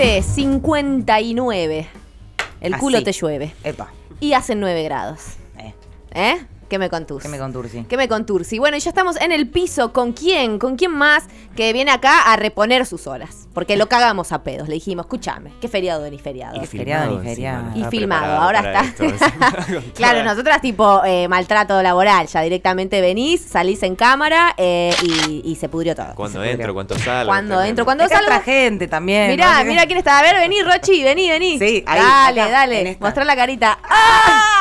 9.59. El culo te llueve. Epa. Y hacen 9 grados. Eh, ¿Eh? ¿Qué me contursi? ¿Qué me contursi? ¿Qué me contursi? Bueno, y ya estamos en el piso. ¿Con quién? ¿Con quién más que viene acá a reponer sus horas? Porque lo cagamos a pedos. Le dijimos, escúchame, qué feriado ni feriado. Y feriado ni feriado. Y filmado, ahora está. Claro, nosotras tipo eh, maltrato laboral, ya directamente venís, salís en cámara eh, y, y se pudrió todo. Cuando Se entro, cuando salgo. Cuando entro, cuando salgo. otra gente también. Mirá, ¿no? mirá quién está. A ver, vení, Rochi, vení, vení. Sí, ahí, Dale, acá, dale. Mostrá la carita. ¡Ah!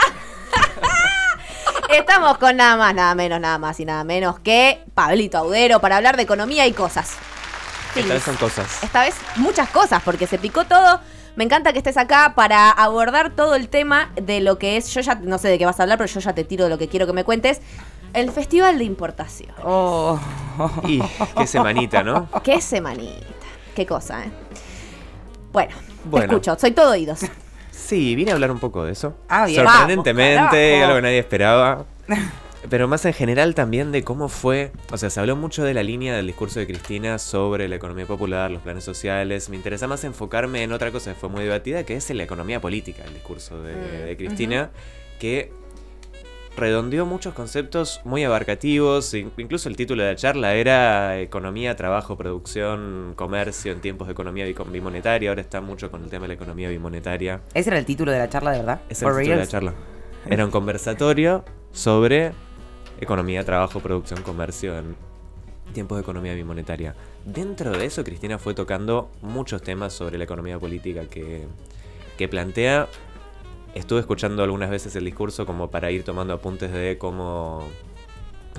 Estamos con nada más, nada menos, nada más y nada menos que Pablito Audero para hablar de economía y cosas. Esta vez son cosas. Esta vez muchas cosas, porque se picó todo. Me encanta que estés acá para abordar todo el tema de lo que es. Yo ya no sé de qué vas a hablar, pero yo ya te tiro de lo que quiero que me cuentes. El Festival de Importación. Oh. Y qué semanita, ¿no? Qué semanita. Qué cosa, ¿eh? Bueno, Bueno. te escucho, soy todo oídos. Sí, vine a hablar un poco de eso. Ah, bien. Sorprendentemente, Vamos, algo que nadie esperaba. Pero más en general también de cómo fue, o sea, se habló mucho de la línea del discurso de Cristina sobre la economía popular, los planes sociales. Me interesa más enfocarme en otra cosa que fue muy debatida, que es en la economía política, el discurso de, Mm, de Cristina, que redondeó muchos conceptos muy abarcativos. in- Incluso el título de la charla era Economía, Trabajo, Producción, Comercio en tiempos de economía bimonetaria. Ahora está mucho con el tema de la economía bimonetaria. ¿Ese era el título de la charla, de verdad? Es el For título de la charla. Era un conversatorio sobre economía, trabajo, producción, comercio en tiempos de economía bimonetaria. Dentro de eso, Cristina fue tocando muchos temas sobre la economía política que, que plantea. Estuve escuchando algunas veces el discurso como para ir tomando apuntes de cómo,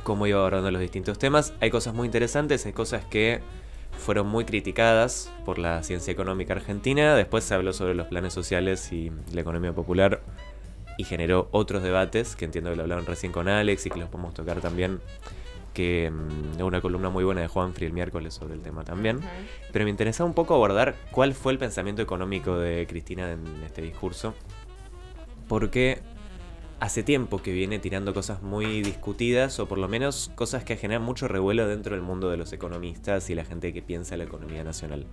cómo iba abordando los distintos temas. Hay cosas muy interesantes, hay cosas que fueron muy criticadas por la ciencia económica argentina. Después se habló sobre los planes sociales y la economía popular y generó otros debates que entiendo que lo hablaron recién con Alex y que los podemos tocar también. Que mm, una columna muy buena de Juan Free el miércoles sobre el tema también. Pero me interesaba un poco abordar cuál fue el pensamiento económico de Cristina en este discurso. Porque hace tiempo que viene tirando cosas muy discutidas, o por lo menos cosas que generan mucho revuelo dentro del mundo de los economistas y la gente que piensa en la economía nacional.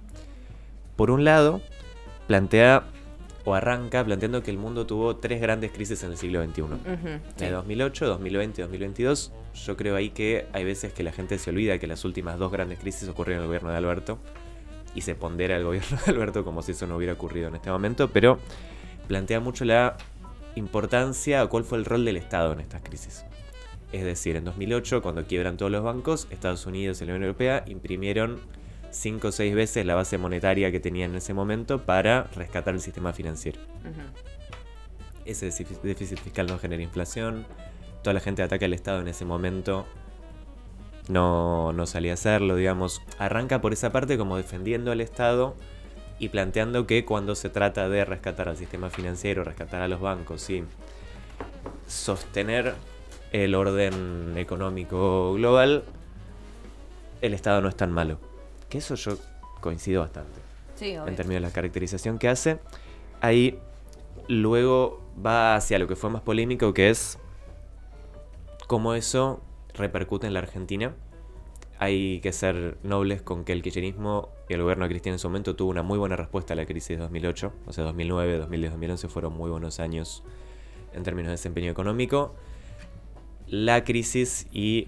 Por un lado, plantea o arranca planteando que el mundo tuvo tres grandes crisis en el siglo XXI. De 2008, 2020 y 2022. Yo creo ahí que hay veces que la gente se olvida que las últimas dos grandes crisis ocurrieron en el gobierno de Alberto. Y se pondera el gobierno de Alberto como si eso no hubiera ocurrido en este momento. Pero plantea mucho la importancia o cuál fue el rol del Estado en estas crisis. Es decir, en 2008, cuando quiebran todos los bancos, Estados Unidos y la Unión Europea imprimieron 5 o 6 veces la base monetaria que tenían en ese momento para rescatar el sistema financiero. Ese déficit déficit fiscal no genera inflación. Toda la gente ataca al Estado en ese momento. No, no salía a hacerlo, digamos. Arranca por esa parte como defendiendo al Estado y planteando que cuando se trata de rescatar al sistema financiero, rescatar a los bancos y sostener el orden económico global, el Estado no es tan malo. Que eso yo coincido bastante Sí, en términos de la caracterización que hace. Ahí luego va hacia lo que fue más polémico, que es cómo eso repercute en la Argentina. Hay que ser nobles con que el kirchnerismo y el gobierno de Cristina en su momento tuvo una muy buena respuesta a la crisis de 2008. O sea, 2009, 2010, 2011 fueron muy buenos años en términos de desempeño económico. La crisis y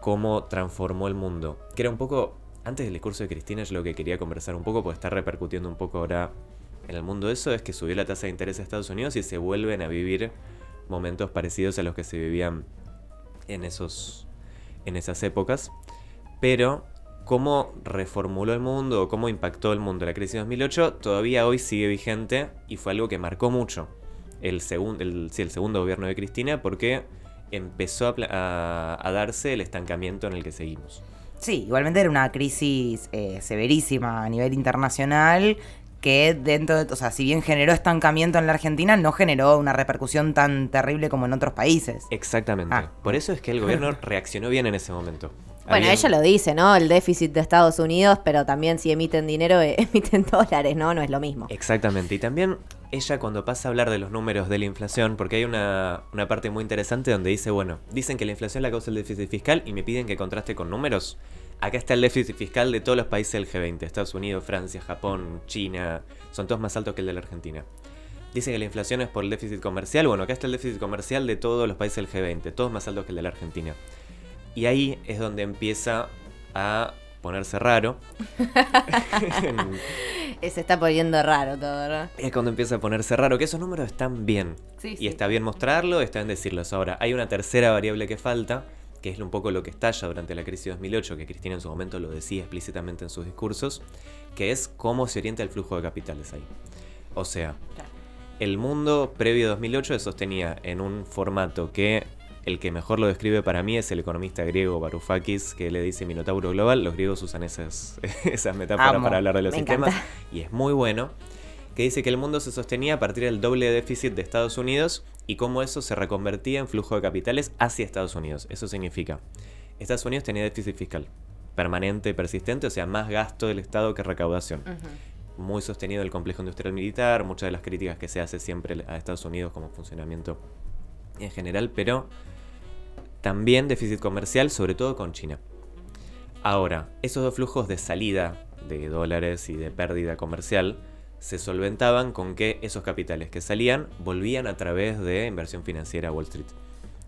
cómo transformó el mundo. Que era un poco, antes del discurso de Cristina, yo lo que quería conversar un poco, porque está repercutiendo un poco ahora en el mundo eso, es que subió la tasa de interés de Estados Unidos y se vuelven a vivir momentos parecidos a los que se vivían en, esos, en esas épocas. Pero cómo reformuló el mundo o cómo impactó el mundo la crisis de 2008 todavía hoy sigue vigente y fue algo que marcó mucho el, segun- el, sí, el segundo gobierno de Cristina porque empezó a, pla- a- a darse el estancamiento en el que seguimos. Sí, igualmente era una crisis eh, severísima a nivel internacional que dentro de, o sea, si bien generó estancamiento en la Argentina, no generó una repercusión tan terrible como en otros países. Exactamente. Ah. Por eso es que el gobierno reaccionó bien en ese momento. Bueno, ella lo dice, ¿no? El déficit de Estados Unidos, pero también si emiten dinero, emiten dólares, ¿no? No es lo mismo. Exactamente. Y también ella cuando pasa a hablar de los números de la inflación, porque hay una, una parte muy interesante donde dice, bueno, dicen que la inflación la causa el déficit fiscal y me piden que contraste con números. acá está el déficit fiscal de todos los países del G20, Estados Unidos, Francia, Japón, China, son todos más altos que el de la Argentina. Dice que la inflación es por el déficit comercial. Bueno, acá está el déficit comercial de todos los países del G20, todos más altos que el de la Argentina. Y ahí es donde empieza a ponerse raro. Se está poniendo raro todo, ¿verdad? es cuando empieza a ponerse raro, que esos números están bien. Sí, y sí. está bien mostrarlo, está bien decirlos. Ahora, hay una tercera variable que falta, que es un poco lo que estalla durante la crisis de 2008, que Cristina en su momento lo decía explícitamente en sus discursos, que es cómo se orienta el flujo de capitales ahí. O sea, el mundo previo a 2008 se sostenía en un formato que el que mejor lo describe para mí es el economista griego Varoufakis, que le dice Minotauro Global. Los griegos usan esas, esas metáforas Amo, para hablar de los sistemas encanta. y es muy bueno. Que dice que el mundo se sostenía a partir del doble déficit de Estados Unidos y cómo eso se reconvertía en flujo de capitales hacia Estados Unidos. Eso significa, Estados Unidos tenía déficit fiscal permanente, persistente, o sea, más gasto del Estado que recaudación muy sostenido el complejo industrial militar, muchas de las críticas que se hace siempre a Estados Unidos como funcionamiento en general, pero también déficit comercial, sobre todo con China. Ahora, esos dos flujos de salida de dólares y de pérdida comercial se solventaban con que esos capitales que salían volvían a través de inversión financiera a Wall Street.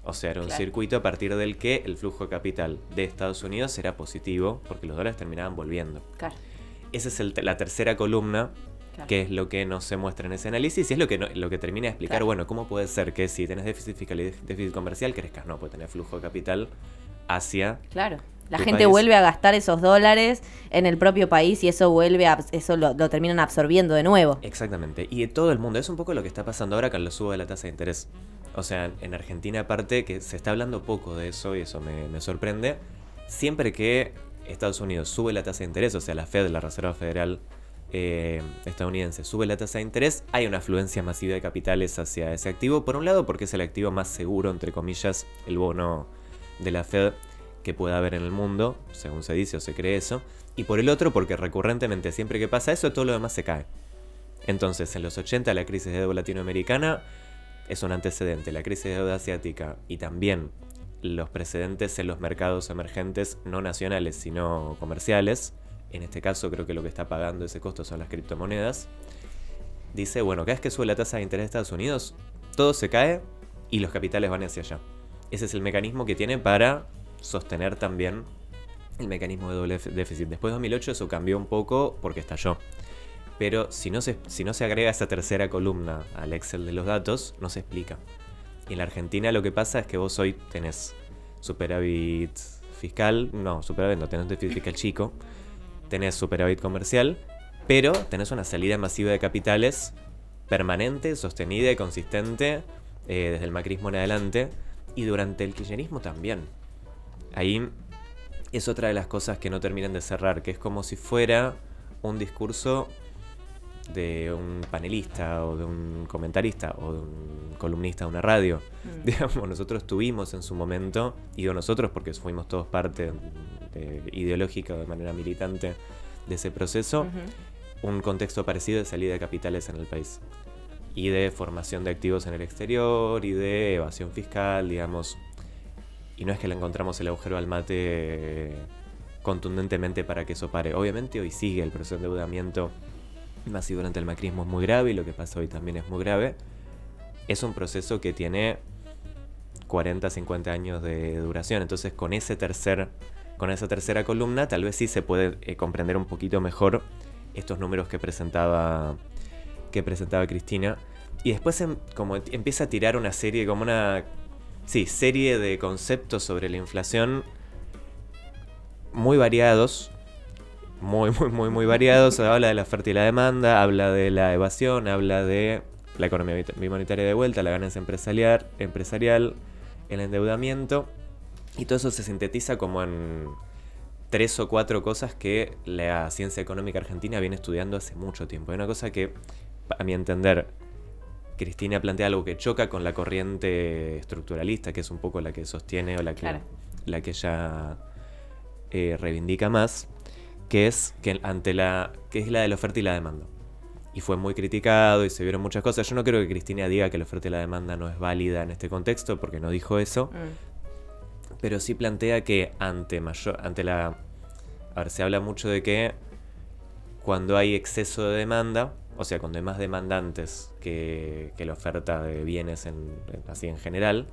O sea, era un Claro. circuito a partir del que el flujo de capital de Estados Unidos era positivo porque los dólares terminaban volviendo. Claro, Esa es el- la tercera columna claro. que es lo que no se muestra en ese análisis y es lo que, no- lo que termina de explicar, Claro. bueno, cómo puede ser que si tenés déficit fiscal y déficit comercial crezcas, no, puede tener flujo de capital hacia... Claro. La gente país. vuelve a gastar esos dólares en el propio país y eso vuelve a, eso lo, lo terminan absorbiendo de nuevo. Exactamente, y de todo el mundo, es un poco lo que está pasando ahora con lo subo de la tasa de interés. O sea, en Argentina aparte que se está hablando poco de eso y eso me, me sorprende, siempre que Estados Unidos sube la tasa de interés, o sea, la Fed, la Reserva Federal eh, estadounidense, sube la tasa de interés, hay una afluencia masiva de capitales hacia ese activo. Por un lado, porque es el activo más seguro, entre comillas, el bono de la Fed que pueda haber en el mundo, según se dice o se cree eso. Y por el otro, porque recurrentemente, siempre que pasa eso, todo lo demás se cae. Entonces, en los 80 la crisis de deuda latinoamericana es un antecedente, la crisis de deuda asiática y también los precedentes en los mercados emergentes no nacionales, sino comerciales. En este caso creo que lo que está pagando ese costo son las criptomonedas. Dice, bueno, cada vez que sube la tasa de interés de Estados Unidos, todo se cae y los capitales van hacia allá. Ese es el mecanismo que tiene para sostener también el mecanismo de doble déficit. Después de 2008 eso cambió un poco porque estalló. Pero si no, se, si no se agrega esa tercera columna al Excel de los datos, no se explica. Y en la Argentina lo que pasa es que vos hoy tenés superávit fiscal, no, superávit no, tenés déficit fiscal chico, tenés superávit comercial, pero tenés una salida masiva de capitales permanente, sostenida y consistente eh, desde el macrismo en adelante y durante el kirchnerismo también. Ahí es otra de las cosas que no terminan de cerrar, que es como si fuera un discurso de un panelista o de un comentarista o de un columnista de una radio. Mm. Digamos, nosotros tuvimos en su momento, y digo nosotros porque fuimos todos parte de- ideológica o de manera militante de ese proceso, un contexto parecido de salida de capitales en el país. Y de formación de activos en el exterior y de evasión fiscal, digamos. Y no es que le encontramos el agujero al mate eh, contundentemente para que eso pare. Obviamente hoy sigue el proceso de endeudamiento masivo durante el macrismo es muy grave y lo que pasa hoy también es muy grave. Es un proceso que tiene 40, 50 años de duración. Entonces con ese tercer, con esa tercera columna tal vez sí se puede eh, comprender un poquito mejor estos números que presentaba que presentaba Cristina. Y después em- como empieza a tirar una serie, como una sí, serie de conceptos sobre la inflación muy variados. Muy, muy, muy, muy variados. Habla de la oferta y la demanda, habla de la evasión, habla de la economía bimonetaria de vuelta, la ganancia empresarial, empresarial, el endeudamiento. Y todo eso se sintetiza como en tres o cuatro cosas que la ciencia económica argentina viene estudiando hace mucho tiempo. Hay una cosa que, a mi entender, Cristina plantea algo que choca con la corriente estructuralista, que es un poco la que sostiene o la que, Claro. la que ella eh, reivindica más, que es que ante la que es la de la oferta y la demanda. Y fue muy criticado y se vieron muchas cosas. Yo no creo que Cristina diga que la oferta y la demanda no es válida en este contexto, porque no dijo eso Mm. pero sí plantea que ante mayor ante la A ver, se habla mucho de que cuando hay exceso de demanda, o sea, cuando hay más demandantes que, que la oferta de bienes en, en- así en general,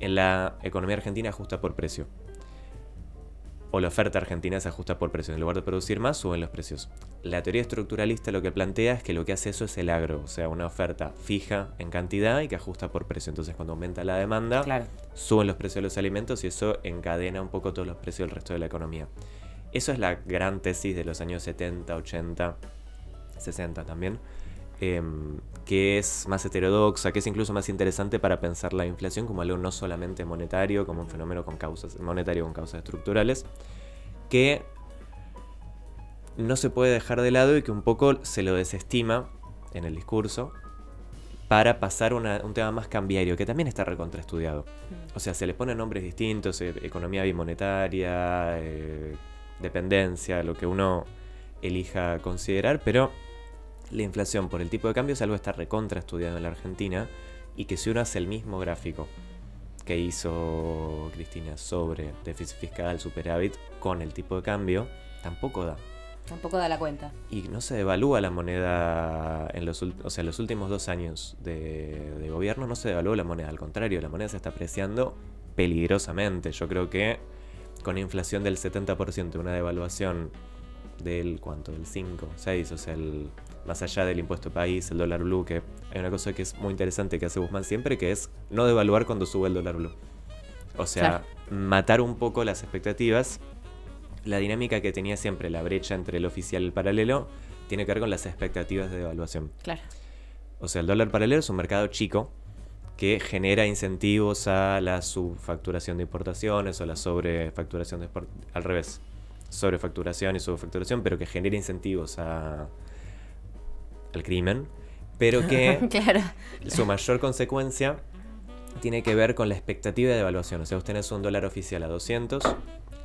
en la economía argentina ajusta por precio. O la oferta argentina se ajusta por precio. En lugar de producir más, suben los precios. La teoría estructuralista lo que plantea es que lo que hace eso es el agro, o sea, una oferta fija en cantidad y que ajusta por precio. Entonces, cuando aumenta la demanda, Claro. suben los precios de los alimentos y eso encadena un poco todos los precios del resto de la economía. Eso es la gran tesis de los años 70, 80, 60 también, em, que es más heterodoxa, que es incluso más interesante para pensar la inflación como algo no solamente monetario, como un fenómeno con causas monetario con causas estructurales, que no se puede dejar de lado y que un poco se lo desestima en el discurso para pasar una- un tema más cambiario, que también está recontraestudiado. O sea, se le ponen nombres distintos, eh, economía bimonetaria, eh, dependencia, lo que uno elija considerar, pero la inflación por el tipo de cambio es algo que está recontraestudiado en la Argentina y que si uno hace el mismo gráfico que hizo Cristina sobre déficit fiscal, superávit, con el tipo de cambio, tampoco da. Tampoco da la cuenta. Y no se devalúa la moneda en los, o sea, en los últimos dos años de, de gobierno, no se devaluó la moneda, al contrario, la moneda se está apreciando peligrosamente. Yo creo que con inflación del 70%, una devaluación del cuánto, del 5, 6, o sea, el, más allá del impuesto país, el dólar blue, que hay una cosa que es muy interesante que hace Guzmán siempre, que es no devaluar cuando sube el dólar blue. O sea, matar un poco las expectativas la dinámica que tenía siempre la brecha entre el oficial y el paralelo tiene que ver con las expectativas de devaluación. Claro. O sea, el dólar paralelo es un mercado chico que genera incentivos a la subfacturación de importaciones o la sobrefacturación de al revés, sobrefacturación y subfacturación, pero que genera incentivos a al crimen, pero que claro. su mayor consecuencia tiene que ver con la expectativa de devaluación. O sea, usted tenés un dólar oficial a 200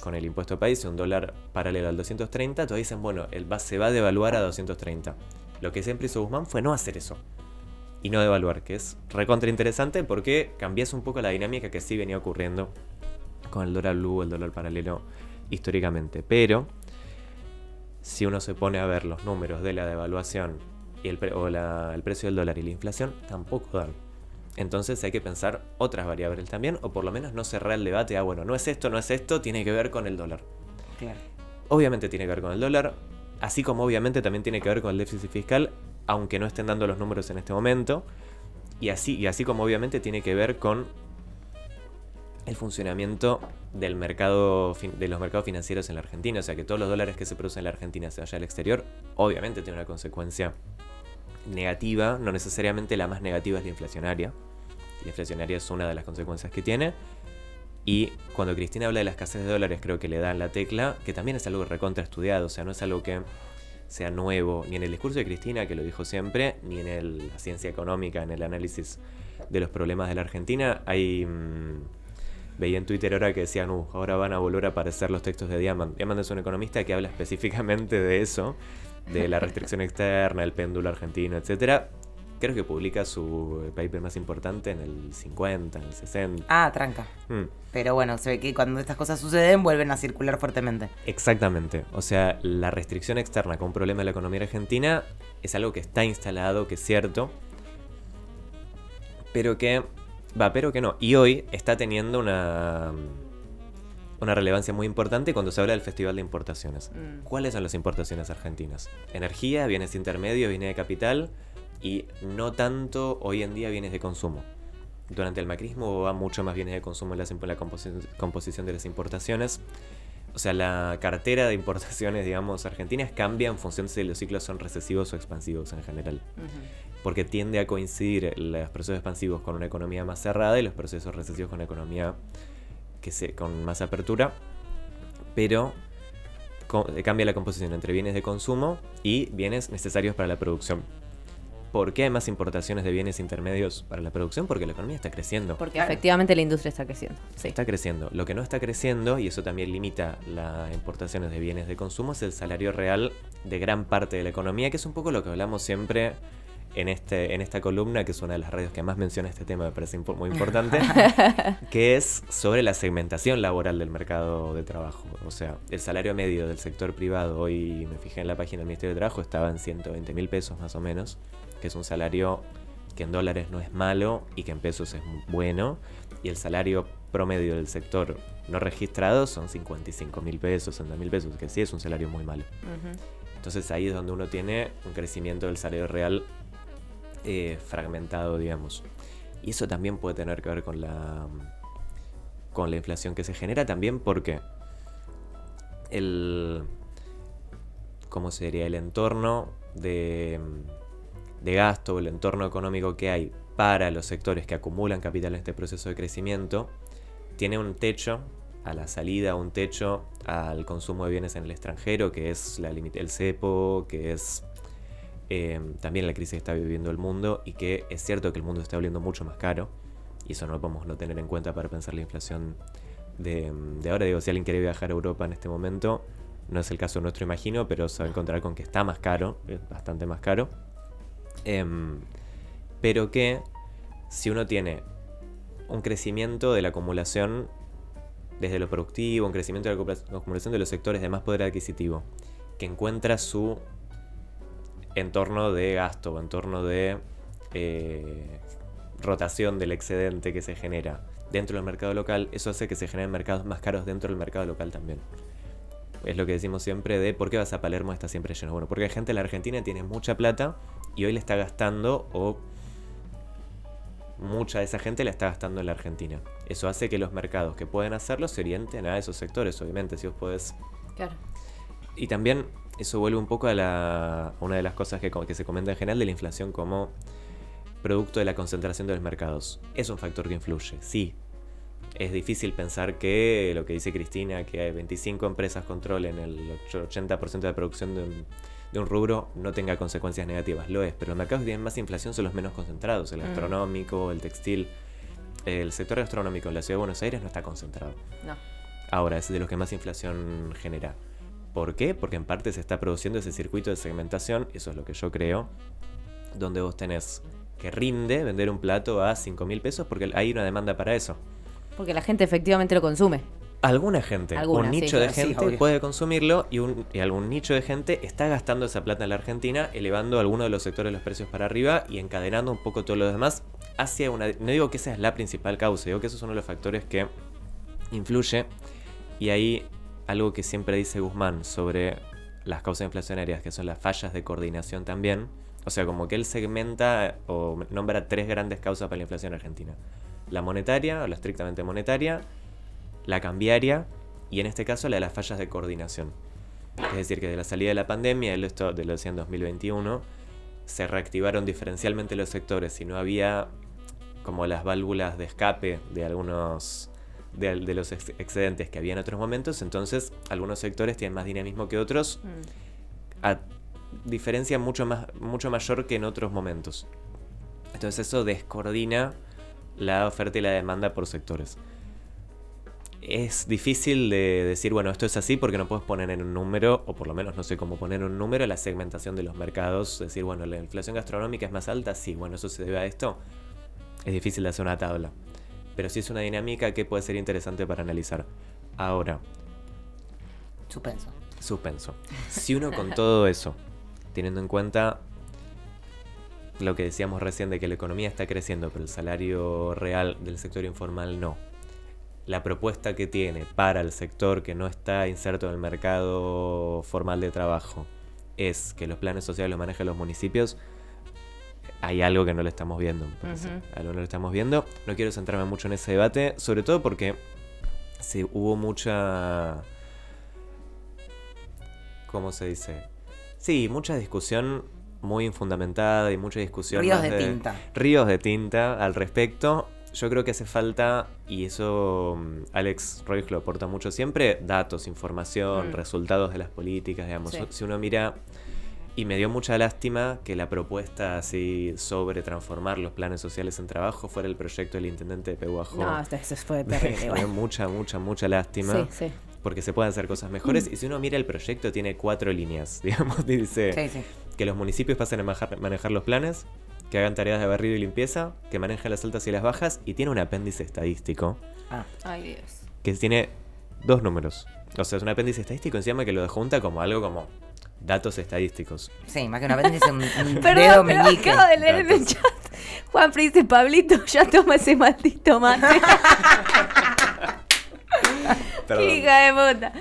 con el impuesto país y un dólar paralelo al 230, todos dicen, bueno, el va, se va a devaluar a 230. Lo que siempre hizo Guzmán fue no hacer eso. Y no devaluar, que es recontra interesante porque cambias un poco la dinámica que sí venía ocurriendo con el dólar blue, el dólar paralelo históricamente. Pero si uno se pone a ver los números de la devaluación y el, pre- o la- el precio del dólar y la inflación, tampoco dan. Entonces hay que pensar otras variables también, o por lo menos no cerrar el debate a, bueno, no es esto, no es esto, tiene que ver con el dólar. Claro. Obviamente tiene que ver con el dólar, así como obviamente también tiene que ver con el déficit fiscal, aunque no estén dando los números en este momento. Y así, y así como obviamente tiene que ver con el funcionamiento del mercado de los mercados financieros en la Argentina. O sea que todos los dólares que se producen en la Argentina se vayan al exterior, obviamente tiene una consecuencia negativa, no necesariamente la más negativa es la inflacionaria. La inflacionaria es una de las consecuencias que tiene. Y cuando Cristina habla de la escasez de dólares, creo que le dan la tecla, que también es algo recontra estudiado, o sea, no es algo que sea nuevo, ni en el discurso de Cristina, que lo dijo siempre, ni en el- la ciencia económica, en el análisis de los problemas de la Argentina. Hay. mm, veía en Twitter ahora que decían, "Uh, ahora van a volver a aparecer los textos de Diamond. Diamond es un economista que habla específicamente de eso, de la restricción externa, el péndulo argentino, etcétera. Creo que publica su paper más importante en el 50, en el 60. Ah, tranca. Mm. Pero bueno, se ve que cuando estas cosas suceden vuelven a circular fuertemente. Exactamente. O sea, la restricción externa con un problema de la economía argentina es algo que está instalado, que es cierto, pero que... Va, pero que no. Y hoy está teniendo una... Una relevancia muy importante cuando se habla del Festival de Importaciones. Mm. ¿Cuáles son las importaciones argentinas? Energía, bienes intermedios, bienes de capital y no tanto hoy en día bienes de consumo. Durante el macrismo va mucho más bienes de consumo en la composi- composición de las importaciones. O sea, la cartera de importaciones, digamos, argentinas cambia en función de si los ciclos son recesivos o expansivos en general. Porque tiende a coincidir los procesos expansivos con una economía más cerrada y los procesos recesivos con una economía que se, con más apertura. Pero co- cambia la composición entre bienes de consumo y bienes necesarios para la producción. ¿Por qué hay más importaciones de bienes intermedios para la producción? Porque la economía está creciendo. Porque Claro. efectivamente la industria está creciendo. Sí. Está creciendo. Lo que no está creciendo, y eso también limita las importaciones de bienes de consumo, es el salario real de gran parte de la economía, que es un poco lo que hablamos siempre en, este, en esta columna, que es una de las radios que más menciona este tema, me parece impo- muy importante, que es sobre la segmentación laboral del mercado de trabajo. O sea, el salario medio del sector privado, hoy me fijé en la página del Ministerio de Trabajo, estaba en 120 mil pesos más o menos, que es un salario que en dólares no es malo y que en pesos es bueno. Y el salario promedio del sector no registrado son 55 mil pesos, 60 mil pesos, que sí es un salario muy malo. Ujú. Entonces ahí es donde uno tiene un crecimiento del salario real eh, fragmentado, digamos. Y eso también puede tener que ver con la, con la inflación que se genera también porque el, ¿cómo sería? El entorno de, de gasto el entorno económico que hay para los sectores que acumulan capital en este proceso de crecimiento tiene un techo a la salida, un techo al consumo de bienes en el extranjero, que es la el cepo, que es eh, también la crisis que está viviendo el mundo y que es cierto que el mundo está volviendo mucho más caro y eso no lo podemos no tener en cuenta para pensar la inflación de, de ahora. Digo, si alguien quiere viajar a Europa en este momento, no es el caso nuestro, imagino, pero se va a encontrar con que está más caro, bastante más caro. Em, pero que si uno tiene un crecimiento de la acumulación desde lo productivo, un crecimiento de la acumula- acumulación de los sectores de más poder adquisitivo, que encuentra su entorno de gasto o entorno de eh, rotación del excedente que se genera dentro del mercado local, eso hace que se generen mercados más caros dentro del mercado local también. Es lo que decimos siempre de por qué vas a Palermo está siempre lleno. Bueno, porque hay gente en la Argentina tiene mucha plata y hoy le está gastando o mucha de esa gente la está gastando en la Argentina. Eso hace que los mercados que pueden hacerlo se orienten a esos sectores, obviamente, si vos podés Claro. y también eso vuelve un poco a, la, a una de las cosas que, co- que se comenta en general de la inflación como producto de la concentración de los mercados. Es un factor que influye, sí. Es difícil pensar que lo que dice Cristina, que hay 25 empresas controlen el 80% de la producción de un, de un rubro, no tenga consecuencias negativas. Lo es, pero los mercados que tienen más inflación son los menos concentrados. El Mm. gastronómico, el textil. El sector gastronómico en la ciudad de Buenos Aires no está concentrado. No. Ahora es de los que más inflación genera. ¿Por qué? Porque en parte se está produciendo ese circuito de segmentación, eso es lo que yo creo, donde vos tenés que rinde vender un plato a 5 mil pesos porque hay una demanda para eso. Porque la gente efectivamente lo consume. Alguna gente, Alguna, un sí, nicho de sí, gente puede consumirlo y, un, y algún nicho de gente está gastando esa plata en la Argentina, elevando alguno de los sectores los precios para arriba y encadenando un poco todo lo demás hacia una... No digo que esa es la principal causa, digo que eso es uno de los factores que influye y ahí algo que siempre dice Guzmán sobre las causas inflacionarias, que son las fallas de coordinación también. O sea, como que él segmenta o nombra tres grandes causas para la inflación argentina. La monetaria, o la estrictamente monetaria, la cambiaria y en este caso la de las fallas de coordinación. Es decir, que de la salida de la pandemia, esto de lo decía en 2021, se reactivaron diferencialmente los sectores y no había como las válvulas de escape de algunos de, de los ex- excedentes que había en otros momentos, entonces algunos sectores tienen más dinamismo que otros, a diferencia mucho, más, mucho mayor que en otros momentos. Entonces eso descoordina la oferta y la demanda por sectores. Es difícil de decir, bueno, esto es así porque no puedes poner en un número, o por lo menos no sé cómo poner en un número, la segmentación de los mercados. Decir, bueno, la inflación gastronómica es más alta, sí, bueno, eso se debe a esto. Es difícil de hacer una tabla. Pero sí es una dinámica que puede ser interesante para analizar. Ahora, Suspenso. suspenso. Si uno con todo eso, teniendo en cuenta lo que decíamos recién de que la economía está creciendo, pero el salario real del sector informal no. La propuesta que tiene para el sector que no está inserto en el mercado formal de trabajo es que los planes sociales los manejen los municipios. Hay algo que no lo estamos viendo, me parece. Ujú. Algo no lo estamos viendo. No quiero centrarme mucho en ese debate, sobre todo porque se, hubo mucha ¿cómo se dice? Sí, mucha discusión muy infundamentada y mucha discusión. Ríos de tinta. Ríos de tinta al respecto. Yo creo que hace falta, y eso mm, Alex Roig lo aporta mucho siempre, datos, información, Mm. resultados de las políticas, digamos. Sí. Si uno mira, y me dio mucha lástima que la propuesta así sobre transformar los planes sociales en trabajo fuera el proyecto del intendente de Pehuajó. No, esto, esto fue terrible. Me dio mucha, mucha, mucha lástima Sí, sí. porque se pueden hacer cosas mejores. Y si uno mira el proyecto, tiene cuatro líneas. Digamos, dice Sí, sí. que los municipios pasen a manejar, manejar los planes, que hagan tareas de barrido y limpieza, que manejen las altas y las bajas, y tiene un apéndice estadístico Ah, Ay, Dios. que tiene dos números. O sea, es un apéndice estadístico encima que lo junta como algo como datos estadísticos. sí, más que un apéndice, un, un dedo Perdón, pero meñique. acabo de leer en el Datos. chat. Juan dice, Pablito, ya toma ese maldito mate. Perdón. Qué hija de puta.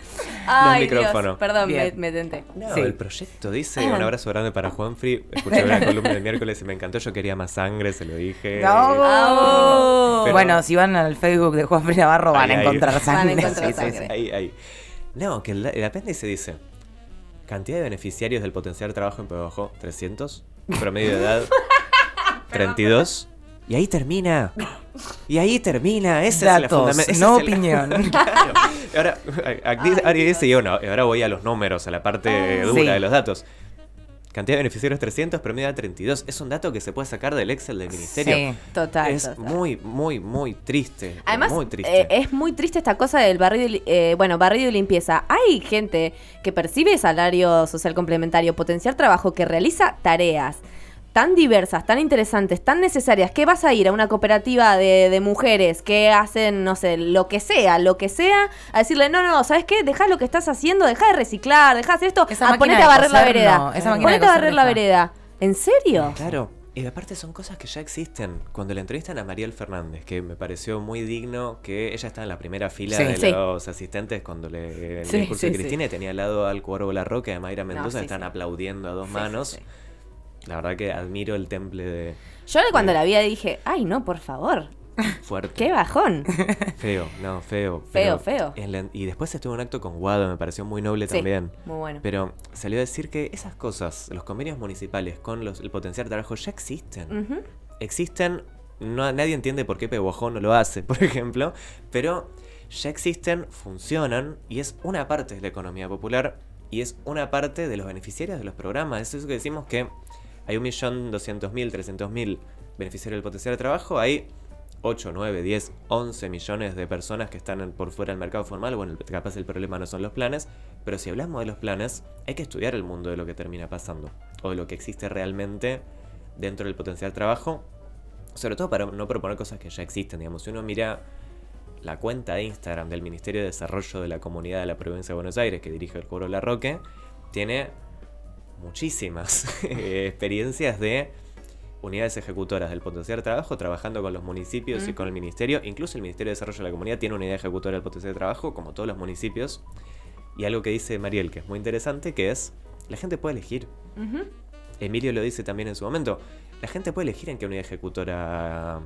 Ay, Dios. micrófonos. Perdón, me, Bien. me tenté. No, Sí. el proyecto dice, un abrazo grande para Juanfrey. Escuché la columna del miércoles y me encantó. Yo quería más sangre, se lo dije. No. ¡Au! Pero- Bueno, si van al Facebook de Juan Fri Navarro van Ahí, a ahí. encontrar Van a sangre. encontrar Sí, sí, sangre. sí. Ahí, ahí. No, que el, el apéndice dice: cantidad de beneficiarios del potencial trabajo en Bajo 300, promedio de edad 32. Y ahí termina. Y ahí termina. Esa es la Datos, fundamenta- ese no es opinión. Claro. Ahora, Ari dice, y bueno, ahora voy a los números, a la parte dura Sí. de los datos. Cantidad de beneficiarios 300, promedio de 32. Es un dato que se puede sacar del Excel del ministerio. Sí. Total. Es total. muy, muy, muy triste. Además, muy triste. eh, es muy triste esta cosa del barrido, eh, bueno, barrido y limpieza. Hay gente que percibe salario social complementario, potenciar trabajo, que realiza tareas tan diversas, tan interesantes, tan necesarias, que vas a ir a una cooperativa de, de mujeres que hacen, no sé, lo que sea, lo que sea, a decirle, no, no, ¿sabes qué? Deja lo que estás haciendo, deja de reciclar, deja de hacer esto, Esa a ponete a barrer la vereda. no, esa ponete a barrer la vereda. ¿En serio? Claro. Y aparte son cosas que ya existen. Cuando le entrevistan a Mariel Fernández, que me pareció muy digno que ella estaba en la primera fila Sí. de Sí. los asistentes cuando le en el Sí, discurso sí, de sí. Cristina y tenía al lado al Cuervo Larroque y a Mayra Mendoza, sí, están sí. aplaudiendo a dos Sí, manos. La verdad que admiro el temple de Yo cuando la vi dije, ay, no, por favor, fuerte. qué bajón. Feo, no, feo. Feo, feo. la- y después estuvo un acto con Guado, me pareció muy noble Sí, también. muy bueno. Pero salió a decir que esas cosas, los convenios municipales con los, el potencial de trabajo ya existen. Existen, no, nadie entiende por qué Pehuajó no lo hace, por ejemplo, pero ya existen, funcionan y es una parte de la economía popular y es una parte de los beneficiarios de los programas. Es eso que decimos que hay 1.200.000, 300.000 beneficiarios del potencial de trabajo, hay 8, 9, 10, 11 millones de personas que están por fuera del mercado formal. Bueno, capaz el problema no son los planes, pero si hablamos de los planes, hay que estudiar el mundo de lo que termina pasando o de lo que existe realmente dentro del potencial trabajo, sobre todo para no proponer cosas que ya existen. Digamos, si uno mira la cuenta de Instagram del Ministerio de Desarrollo de la Comunidad de la Provincia de Buenos Aires, que dirige el Coro Larroque, tiene muchísimas experiencias de unidades ejecutoras del potencial de trabajo trabajando con los municipios y con el ministerio. Incluso el Ministerio de Desarrollo de la Comunidad tiene una unidad ejecutora del potencial de trabajo, como todos los municipios. Y algo que dice Mariel, que es muy interesante, que es, la gente puede elegir. Emilio lo dice también en su momento, la gente puede elegir en qué unidad ejecutora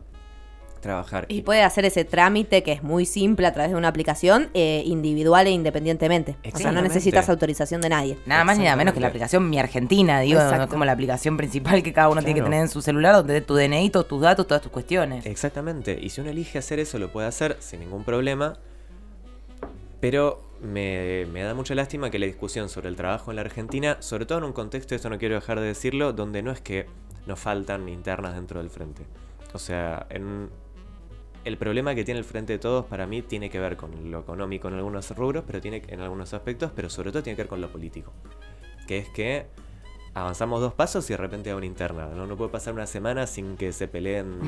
trabajar. Y puede hacer ese trámite que es muy simple a través de una aplicación eh, individual e independientemente. O sea, no necesitas autorización de nadie. Nada más ni nada menos que la aplicación Mi Argentina, digo, Exacto. no es como la aplicación principal que cada uno tiene que tener en su celular, donde tu DNI, todos tus datos, todas tus cuestiones. Exactamente, y si uno elige hacer eso, lo puede hacer sin ningún problema. Pero me, me da mucha lástima que la discusión sobre el trabajo en la Argentina, sobre todo en un contexto, esto no quiero dejar de decirlo, donde no es que nos faltan internas dentro del frente. O sea, en, el problema que tiene el frente de todos para mí tiene que ver con lo económico en algunos rubros, pero tiene en algunos aspectos, pero sobre todo tiene que ver con lo político. Que es que avanzamos dos pasos y de repente hay una interna. No, no puede pasar una semana sin que se peleen.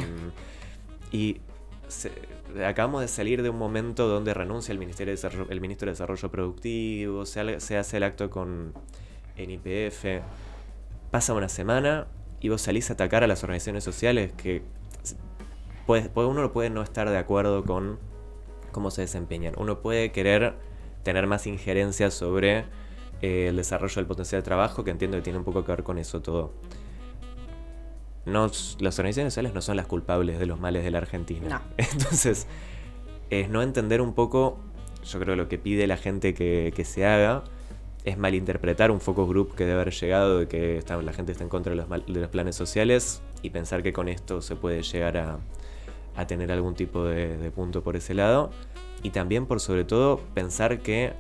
y se- acabamos de salir de un momento donde renuncia el, Ministerio de el ministro de Desarrollo Productivo, se, se hace el acto con en IPF. Pasa una semana y vos salís a atacar a las organizaciones sociales que puede, uno puede no estar de acuerdo con cómo se desempeñan. Uno puede querer tener más injerencia sobre eh, el desarrollo del potencial de trabajo, que entiendo que tiene un poco que ver con eso todo. No, las organizaciones sociales no son las culpables de los males de la Argentina. No. Entonces, es no entender un poco, yo creo lo que pide la gente que, que se haga, es malinterpretar un focus group que debe haber llegado de que está- la gente está en contra de los, mal- de los planes sociales y pensar que con esto se puede llegar a, a tener algún tipo de, de punto por ese lado. Y también por sobre todo pensar que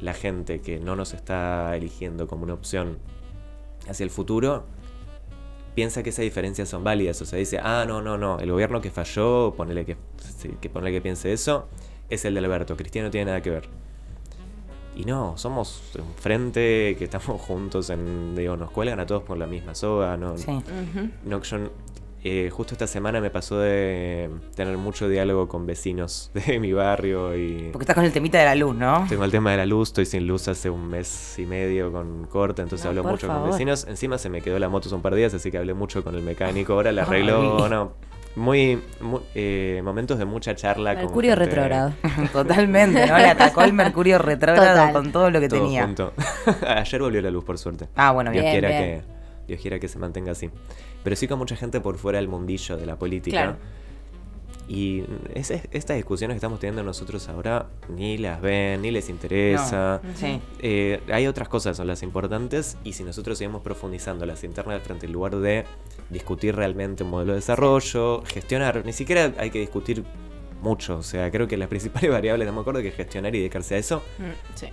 la gente que no nos está eligiendo como una opción hacia el futuro piensa que esas diferencias son válidas. O sea, dice, ah, no, no, no, el gobierno que falló, ponele que, que, ponele que piense eso, es el de Alberto. Cristiano no tiene nada que ver. Y no, somos un frente que estamos juntos en, digo, nos cuelgan a todos por la misma soga, no, Sí. No, yo eh, justo esta semana me pasó de tener mucho diálogo con vecinos de mi barrio y... Porque estás con el temita de la luz, ¿no? Tengo el tema de la luz, estoy sin luz hace un mes y medio con corte, entonces No, hablo mucho favor. con vecinos. Encima se me quedó la moto hace un par de días, así que hablé mucho con el mecánico. Ahora le arregló, no, muy, mu- eh, momentos de mucha charla. con Mercurio gente- retrógrado. Totalmente, ¿no? Le atacó el Mercurio retrógrado Total. con todo lo que Todo tenía. junto. Ayer volvió la luz, por suerte. Ah, bueno, bien. Dios Bien, quiera bien. que Dios quiera que se mantenga así. Pero sí con mucha gente por fuera del mundillo de la política. Claro. Y es- es- estas discusiones que estamos teniendo nosotros ahora ni las ven, ni les interesa. No, sí. Eh, hay otras cosas, son las importantes, y si nosotros seguimos profundizando las internas frente en lugar de discutir realmente un modelo de desarrollo, gestionar, ni siquiera hay que discutir mucho, o sea, creo que las principales variables, no me acuerdo que gestionar y dedicarse a eso, Mm, Sí.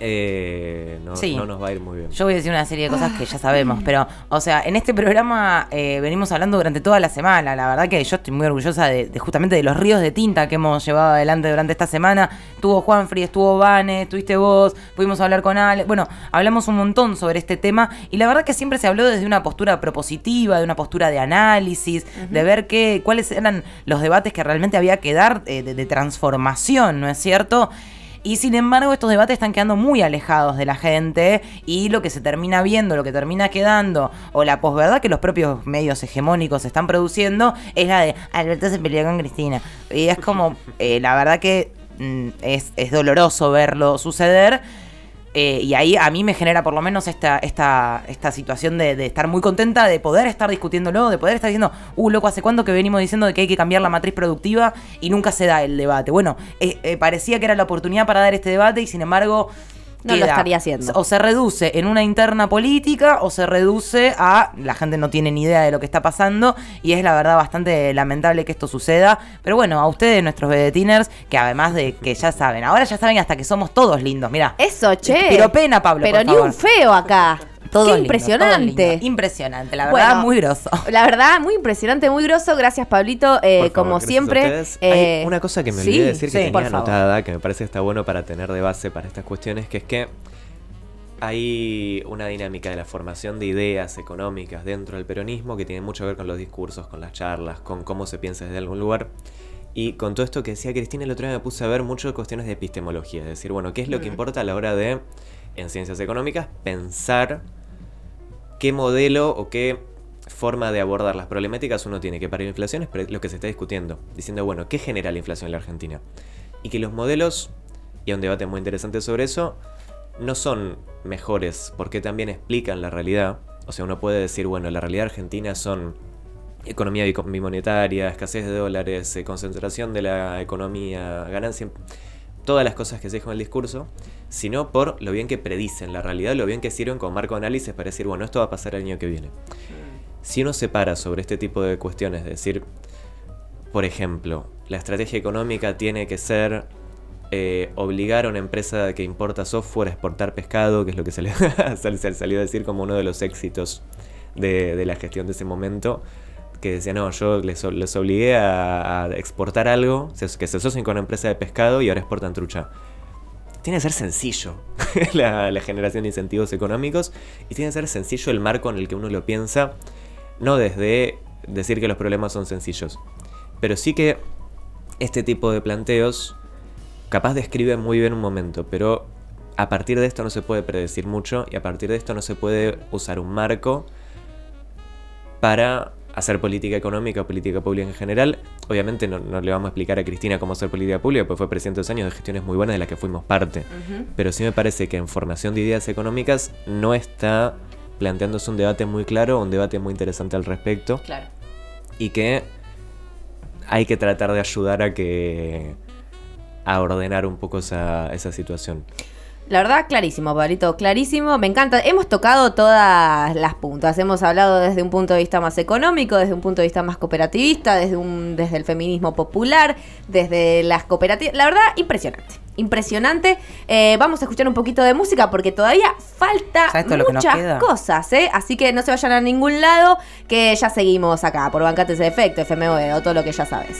Eh, no, Sí. no nos va a ir muy bien. Yo voy a decir una serie de cosas que ya sabemos, pero, o sea, en este programa eh, venimos hablando durante toda la semana. La verdad que yo estoy muy orgullosa de, de justamente de los ríos de tinta que hemos llevado adelante durante esta semana. Estuvo Juanfri, estuvo Vane, estuviste vos, pudimos hablar con Ale. Bueno, hablamos un montón sobre este tema y la verdad que siempre se habló desde una postura propositiva, de una postura de análisis, de ver qué, cuáles eran los debates que realmente había que dar eh, de- de transformación, ¿no es cierto? Y sin embargo, estos debates están quedando muy alejados de la gente y lo que se termina viendo, lo que termina quedando, o la posverdad que los propios medios hegemónicos están produciendo, es la de Alberto se peleó con Cristina. Y es como, eh, la verdad que mm, es, es doloroso verlo suceder. Eh, y ahí a mí me genera por lo menos esta, esta, esta situación de, de estar muy contenta de poder estar discutiéndolo, de poder estar diciendo, uh, loco, ¿hace cuánto que venimos diciendo de que hay que cambiar la matriz productiva y nunca se da el debate? Bueno, eh, eh, parecía que era la oportunidad para dar este debate y sin embargo... No lo estaría haciendo. O se reduce en una interna política o se reduce a la gente no tiene ni idea de lo que está pasando y es la verdad bastante lamentable que esto suceda. Pero bueno, a ustedes, nuestros vedetiners, que además de que ya saben, ahora ya saben hasta que somos todos lindos, mira. Eso, che. Pero pena, Pablo, Pero por ni favor. un feo acá. Todo Qué lindo, impresionante. todo. Impresionante, la verdad, Bueno, muy grosso. La verdad, muy impresionante, muy grosso. Gracias, Pablito. Eh, favor, como siempre. ustedes. eh, Hay una cosa que me sí, olvidé decir que sí, tenía favor. anotada, que me parece que está bueno para tener de base para estas cuestiones, que es que hay una dinámica de la formación de ideas económicas dentro del peronismo que tiene mucho que ver con los discursos, con las charlas, con cómo se piensa desde algún lugar. Y con todo esto que decía Cristina, el otro día me puse a ver mucho cuestiones de epistemología, es decir, bueno, ¿qué es lo que importa a la hora de, en ciencias económicas, pensar qué modelo o qué forma de abordar las problemáticas uno tiene que para la inflación es lo que se está discutiendo, diciendo, bueno, ¿qué genera la inflación en la Argentina? Y que los modelos, y hay un debate muy interesante sobre eso, no son mejores porque también explican la realidad. O sea, uno puede decir, bueno, la realidad argentina son economía bimonetaria, escasez de dólares, eh, concentración de la economía, ganancia, todas las cosas que se dijo en el discurso, sino por lo bien que predicen la realidad, lo bien que sirven como marco de análisis para decir, bueno, esto va a pasar el año que viene. Si uno se para sobre este tipo de cuestiones, es decir, por ejemplo, la estrategia económica tiene que ser eh, obligar a una empresa que importa software a exportar pescado, que es lo que se le sal- sal- salió a decir como uno de los éxitos de, de la gestión de ese momento, que decía, no, yo les, obligué a, exportar algo, que se asocien con una empresa de pescado y ahora exportan trucha. Tiene que ser sencillo la, la generación de incentivos económicos y tiene que ser sencillo el marco en el que uno lo piensa, no desde decir que los problemas son sencillos, pero sí que este tipo de planteos capaz describen muy bien un momento, pero a partir de esto no se puede predecir mucho y a partir de esto no se puede usar un marco para hacer política económica o política pública en general. Obviamente no, no le vamos a explicar a Cristina cómo hacer política pública, porque fue presidente dos años de gestiones muy buenas de las que fuimos parte. Pero sí me parece que en formación de ideas económicas no está planteándose un debate muy claro, un debate muy interesante al respecto Claro. y que hay que tratar de ayudar a que a ordenar un poco esa, esa situación. La verdad, clarísimo, Pablito, clarísimo. Me encanta. Hemos tocado todas las puntas. Hemos hablado desde un punto de vista más económico, desde un punto de vista más cooperativista, desde, un, desde el feminismo popular, desde las cooperativas. La verdad, impresionante. Impresionante. Eh, vamos a escuchar un poquito de música porque todavía falta ¿Sabes todo lo que nos muchas cosas, ¿eh? Así que no se vayan a ningún lado, que ya seguimos acá por Bancates de Efecto, FMO, o todo lo que ya sabes.